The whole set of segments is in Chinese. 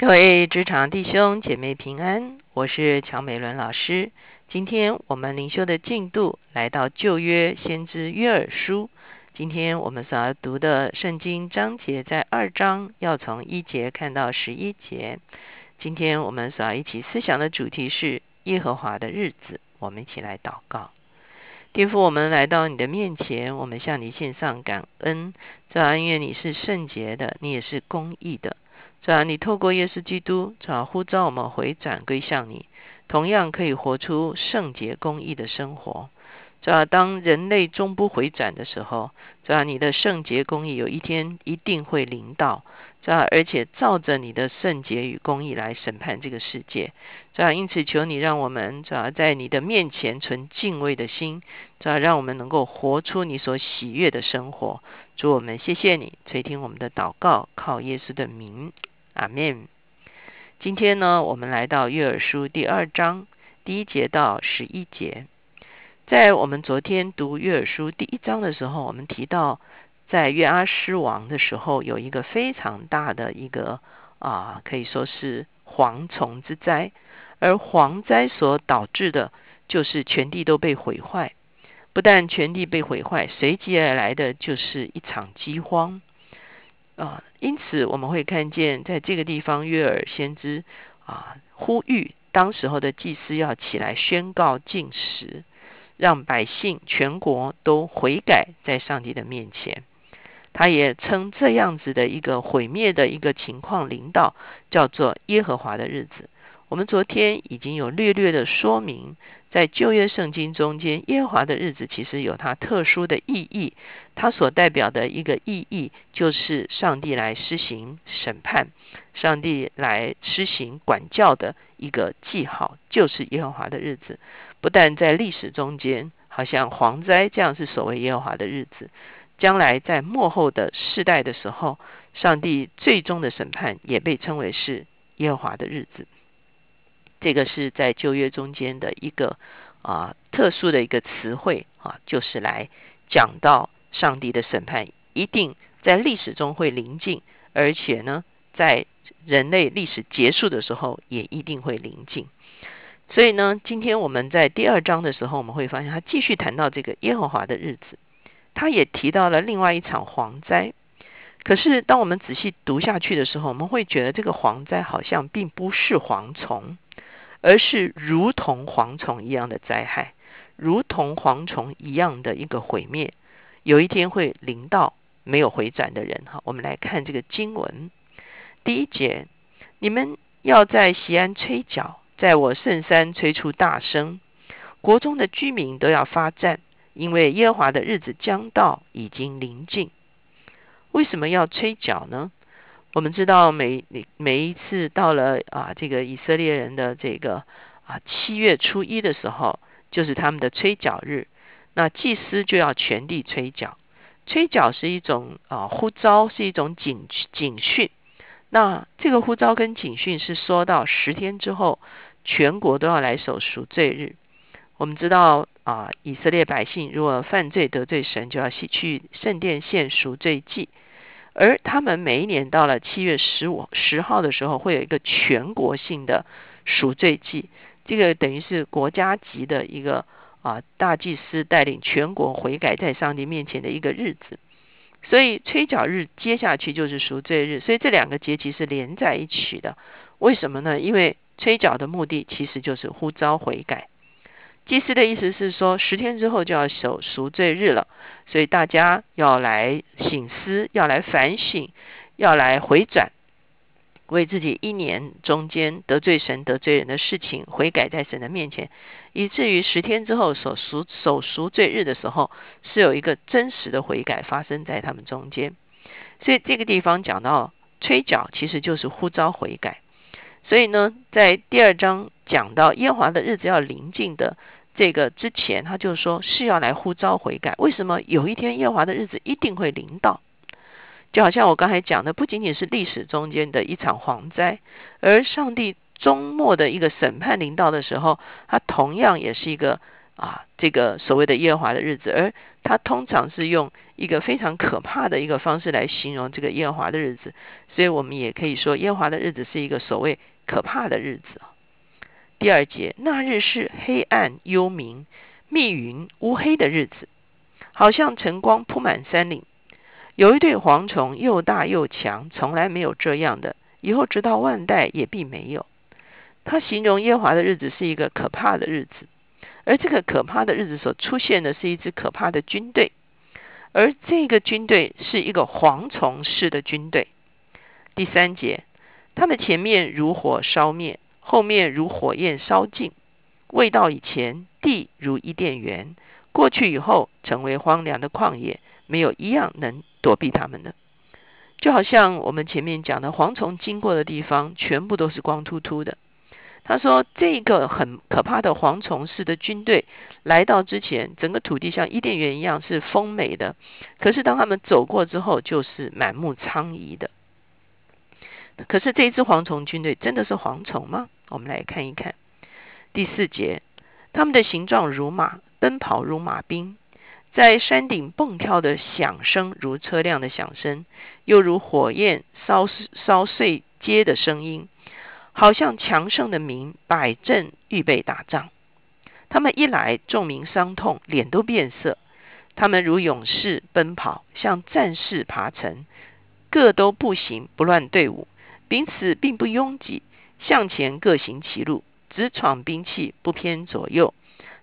各位职场弟兄姐妹平安，我是乔美伦老师。今天我们灵修的进度来到旧约先知约珥书。今天我们所要读的圣经章节在二章，要从一节看到十一节。今天我们所要一起思想的主题是耶和华的日子。我们一起来祷告。天父，我们来到你的面前，我们向你献上感恩。主啊，因为你是圣洁的，你也是公义的。主啊，你透过耶稣基督，主啊呼召我们回转归向你，同样可以活出圣洁公义的生活。主啊，当人类终不回转的时候，主啊，你的圣洁公义有一天一定会临到。主啊，而且照着你的圣洁与公义来审判这个世界。主啊，因此求你让我们主啊在你的面前存敬畏的心，主啊，让我们能够活出你所喜悦的生活。主我们谢谢你垂听我们的祷告，靠耶稣的名。阿门。今天呢，我们来到约珥书第二章第一节到十一节。在我们昨天读约珥书第一章的时候，我们提到，在约阿施王的时候，有一个非常大的一个啊，可以说是蝗虫之灾。而蝗灾所导致的，就是全地都被毁坏。不但全地被毁坏，随即而来的就是一场饥荒。啊，因此我们会看见，在这个地方，约尔先知啊呼吁当时候的祭司要起来宣告禁食，让百姓全国都悔改在上帝的面前。他也称这样子的一个毁灭的一个情况领导，叫做耶和华的日子。我们昨天已经有略略的说明。在旧约圣经中间，耶和华的日子其实有它特殊的意义。它所代表的一个意义，就是上帝来施行审判、上帝来施行管教的一个记号，就是耶和华的日子。不但在历史中间，好像蝗灾这样是所谓耶和华的日子，将来在末后的世代的时候，上帝最终的审判也被称为是耶和华的日子。这个是在旧约中间的一个啊特殊的一个词汇啊，就是来讲到上帝的审判一定在历史中会临近，而且呢，在人类历史结束的时候也一定会临近。所以呢，今天我们在第二章的时候，我们会发现他继续谈到这个耶和华的日子，他也提到了另外一场蝗灾。可是当我们仔细读下去的时候，我们会觉得这个蝗灾好像并不是蝗虫。而是如同蝗虫一样的灾害，如同蝗虫一样的一个毁灭，有一天会临到没有回转的人。哈，我们来看这个经文，第一节：你们要在西安吹角，在我圣山吹出大声，国中的居民都要发战，因为耶和华的日子将到，已经临近。为什么要吹角呢？我们知道每每一次到了啊，这个以色列人的这个啊七月初一的时候，就是他们的吹角日。那祭司就要全地吹角，吹角是一种啊呼召，是一种警警讯。那这个呼召跟警讯是说到十天之后，全国都要来守赎罪日。我们知道啊，以色列百姓如果犯罪得罪神，就要去圣殿献赎罪祭。而他们每一年到了七月十五十号的时候，会有一个全国性的赎罪祭，这个等于是国家级的一个啊大祭司带领全国悔改在上帝面前的一个日子。所以吹角日接下去就是赎罪日，所以这两个节期是连在一起的。为什么呢？因为吹角的目的其实就是呼召悔改。祭司的意思是说，十天之后就要守赎罪日了，所以大家要来醒思，要来反省，要来回转，为自己一年中间得罪神、得罪人的事情悔改在神的面前，以至于十天之后守赎守赎罪日的时候，是有一个真实的悔改发生在他们中间。所以这个地方讲到吹角，其实就是呼召悔改。所以呢，在第二章讲到耶华的日子要临近的。这个之前，他就说是要来呼召悔改。为什么有一天耶和华的日子一定会临到？就好像我刚才讲的，不仅仅是历史中间的一场蝗灾，而上帝终末的一个审判临到的时候，它同样也是一个啊这个所谓的耶和华的日子，而他通常是用一个非常可怕的一个方式来形容这个耶和华的日子，所以我们也可以说耶和华的日子是一个所谓可怕的日子第二节，那日是黑暗幽冥、密云乌黑的日子，好像晨光铺满山岭。有一对蝗虫，又大又强，从来没有这样的，以后直到万代也必没有。他形容耶华的日子是一个可怕的日子，而这个可怕的日子所出现的是一支可怕的军队，而这个军队是一个蝗虫式的军队。第三节，他们前面如火烧灭，后面如火焰烧尽，未到以前，地如伊甸园；过去以后，成为荒凉的旷野。没有一样能躲避他们的，就好像我们前面讲的，蝗虫经过的地方全部都是光秃秃的。他说，这个很可怕的蝗虫式的军队来到之前，整个土地像伊甸园一样是丰美的，可是当他们走过之后，就是满目疮痍的。可是这一支蝗虫军队真的是蝗虫吗？我们来看一看第四节，他们的形状如马，奔跑如马兵。在山顶蹦跳的响声，如车辆的响声，又如火焰烧烧碎街的声音，好像强盛的民摆阵预备打仗。他们一来，众民伤痛，脸都变色。他们如勇士奔跑，像战士爬城，各都步行，不乱队伍，彼此并不拥挤，向前各行其路，直闯兵器，不偏左右。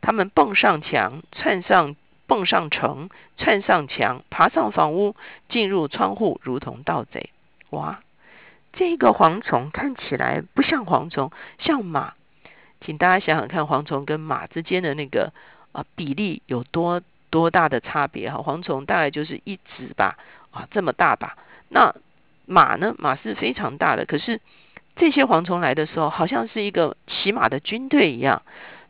他们蹦上墙，窜上。蹦上城，窜上墙，爬上房屋，进入窗户，如同盗贼。哇！这个蝗虫看起来不像蝗虫，像马。请大家想想看，蝗虫跟马之间的那个啊比例有多多大的差别？哈，蝗虫大概就是一指吧，啊这么大吧。那马呢？马是非常大的。可是这些蝗虫来的时候，好像是一个骑马的军队一样。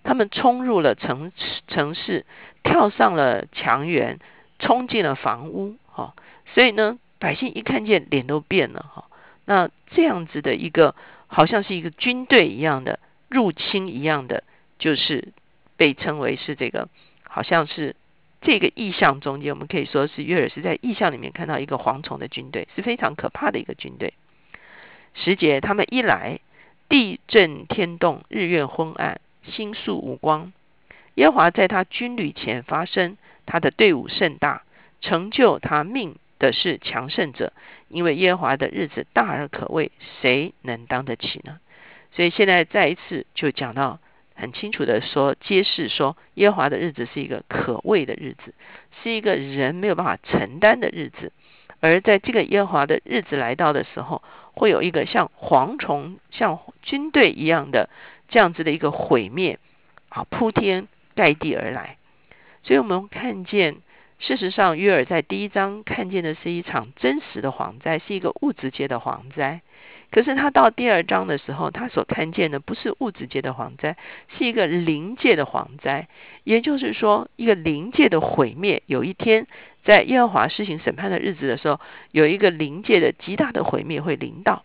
他们冲入了城城市，跳上了墙垣，冲进了房屋，哈！所以呢，百姓一看见，脸都变了，哈！那这样子的一个，好像是一个军队一样的入侵一样的，就是被称为是这个，好像是这个意象中间，我们可以说是约尔是在意象里面看到一个蝗虫的军队，是非常可怕的一个军队。时节，他们一来，地震天动，日月昏暗。星宿无光，耶和华在他军旅前发生，他的队伍甚大，成就他命的是强盛者，因为耶和华的日子大而可畏，谁能当得起呢？所以现在再一次就讲到很清楚的说，揭示说耶和华的日子是一个可畏的日子，是一个人没有办法承担的日子，而在这个耶和华的日子来到的时候，会有一个像蝗虫、像军队一样的。这样子的一个毁灭，啊，铺天盖地而来。所以，我们看见，事实上，约尔在第一章看见的是一场真实的蝗灾，是一个物质界的蝗灾。可是，他到第二章的时候，他所看见的不是物质界的蝗灾，是一个灵界的蝗灾。也就是说，一个灵界的毁灭。有一天，在耶和华施行审判的日子的时候，有一个灵界的极大的毁灭会临到，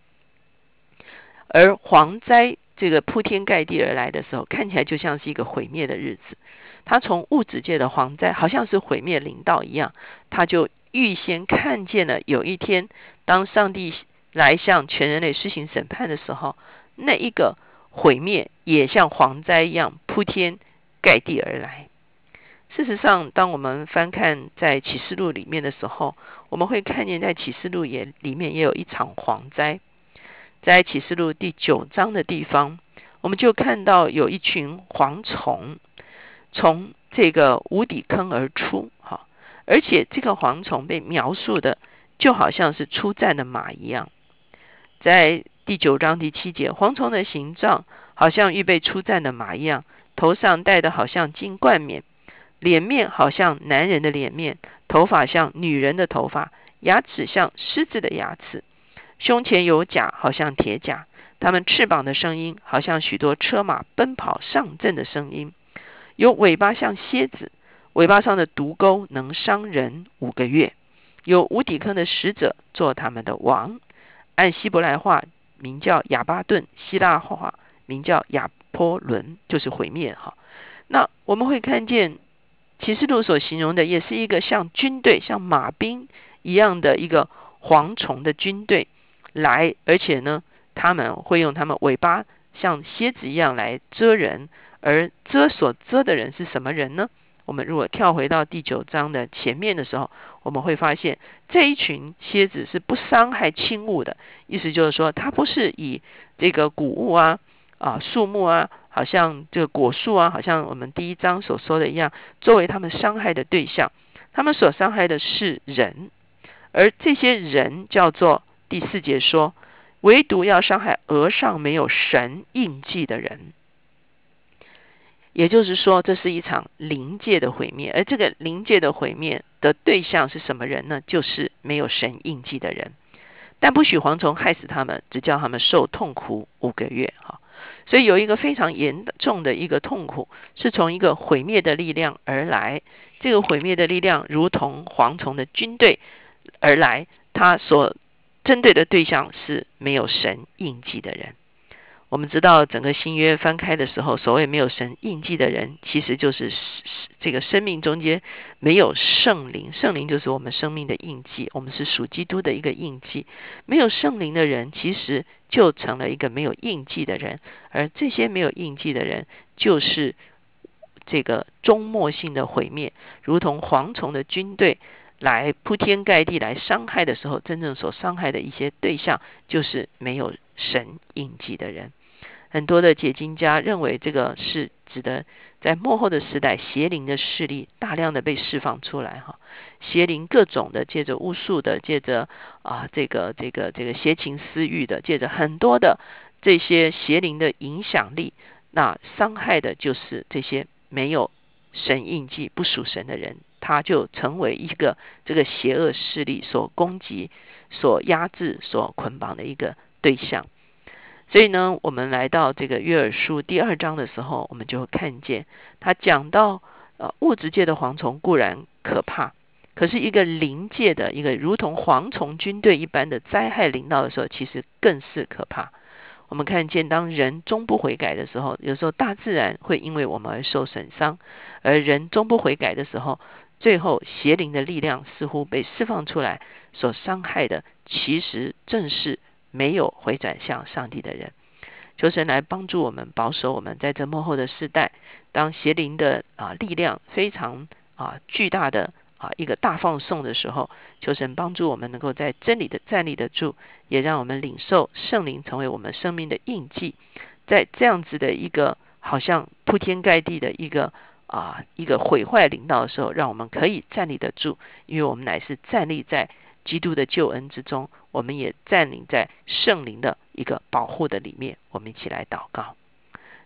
而蝗灾。这个铺天盖地而来的时候，看起来就像是一个毁灭的日子。他从物质界的蝗灾，好像是毁灭临到一样，他就预先看见了有一天，当上帝来向全人类施行审判的时候，那一个毁灭也像蝗灾一样铺天盖地而来。事实上，当我们翻看在启示录里面的时候，我们会看见在启示录也里面也有一场蝗灾。在启示录第九章的地方，我们就看到有一群蝗虫从这个无底坑而出，哈，而且这个蝗虫被描述的就好像是出战的马一样。在第九章第七节，蝗虫的形状好像预备出战的马一样，头上戴的好像金冠冕，脸面好像男人的脸面，头发像女人的头发，牙齿像狮子的牙齿。胸前有甲，好像铁甲；它们翅膀的声音，好像许多车马奔跑上阵的声音。有尾巴像蝎子，尾巴上的毒钩能伤人五个月。有无底坑的使者做他们的王，按希伯来话名叫亚巴顿，希腊话名叫亚波伦，就是毁灭哈。那我们会看见启示录所形容的，也是一个像军队、像马兵一样的一个蝗虫的军队来，而且呢，他们会用他们尾巴像蝎子一样来蛰人，而蛰所蛰的人是什么人呢？我们如果跳回到第九章的前面的时候，我们会发现这一群蝎子是不伤害轻物的，意思就是说，它不是以这个谷物啊、啊树木啊，好像这个果树啊，好像我们第一章所说的一样，作为他们伤害的对象，他们所伤害的是人，而这些人叫做第四节说，唯独要伤害额上没有神印记的人。也就是说，这是一场灵界的毁灭，而这个灵界的毁灭的对象是什么人呢？就是没有神印记的人。但不许蝗虫害死他们，只叫他们受痛苦五个月。哈，所以有一个非常严重的一个痛苦，是从一个毁灭的力量而来。这个毁灭的力量如同蝗虫的军队而来，他所针对的对象是没有神印记的人。我们知道，整个新约翻开的时候，所谓没有神印记的人，其实就是这个生命中间没有圣灵。圣灵就是我们生命的印记，我们是属基督的一个印记。没有圣灵的人，其实就成了一个没有印记的人。而这些没有印记的人，就是这个终末性的毁灭，如同蝗虫的军队来铺天盖地来伤害的时候，真正所伤害的一些对象，就是没有神印记的人。很多的解经家认为，这个是指的在幕后的时代，邪灵的势力大量的被释放出来，哈，邪灵各种的，借着巫术的，借着啊这个这个这个邪情私欲的，借着很多的这些邪灵的影响力，那伤害的就是这些没有神印记、不属神的人，他就成为一个这个邪恶势力所攻击、所压制、所捆绑的一个对象。所以呢，我们来到这个约尔书第二章的时候，我们就看见他讲到，呃，物质界的蝗虫固然可怕，可是一个灵界的一个如同蝗虫军队一般的灾害临到的时候，其实更是可怕。我们看见，当人终不悔改的时候，有时候大自然会因为我们而受损伤，而人终不悔改的时候，最后邪灵的力量似乎被释放出来，所伤害的其实正是。没有回转向上帝的人，求神来帮助我们，保守我们在这幕后的世代，当邪灵的啊力量非常啊巨大的啊一个大放送的时候，求神帮助我们能够在真理的站立得住，也让我们领受圣灵成为我们生命的印记，在这样子的一个好像铺天盖地的一个啊一个毁坏领导的时候，让我们可以站立得住，因为我们乃是站立在。基督的救恩之中，我们也占领在圣灵的一个保护的里面。我们一起来祷告，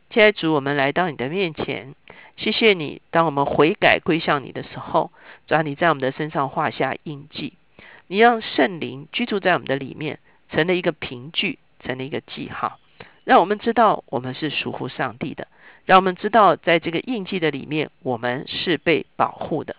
亲爱主，我们来到你的面前，谢谢你。当我们悔改归向你的时候，主啊你在我们的身上画下印记，你让圣灵居住在我们的里面，成了一个凭据，成了一个记号，让我们知道我们是属乎上帝的，让我们知道在这个印记的里面，我们是被保护的。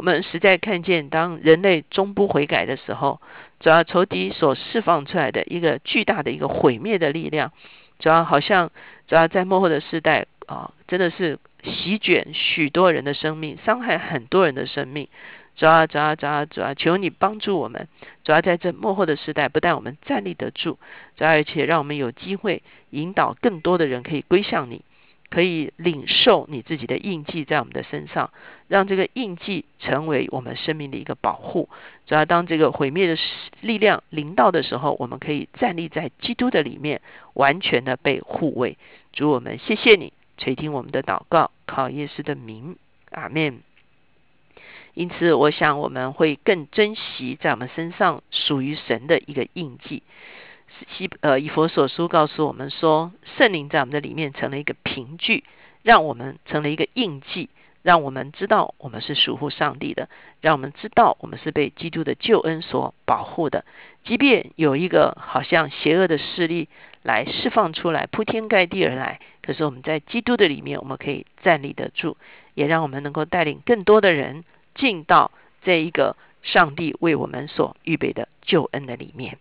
我们实在看见，当人类终不悔改的时候，主要仇敌所释放出来的一个巨大的一个毁灭的力量，主要好像主要在幕后的时代啊，真的是席卷许多人的生命，伤害很多人的生命。主要主要主要主要求你帮助我们，主要在这幕后的时代，不但我们站立得住，主要而且让我们有机会引导更多的人可以归向你。可以领受你自己的印记在我们的身上，让这个印记成为我们生命的一个保护。只要当这个毁灭的力量临到的时候，我们可以站立在基督的里面，完全的被护卫。主我们谢谢你垂听我们的祷告，靠耶稣的名，阿门。因此，我想我们会更珍惜在我们身上属于神的一个印记。西呃以佛所书告诉我们说，圣灵在我们的里面成了一个凭据，让我们成了一个印记，让我们知道我们是属乎上帝的，让我们知道我们是被基督的救恩所保护的。即便有一个好像邪恶的势力来释放出来，铺天盖地而来，可是我们在基督的里面，我们可以站立得住，也让我们能够带领更多的人进到这一个上帝为我们所预备的救恩的里面。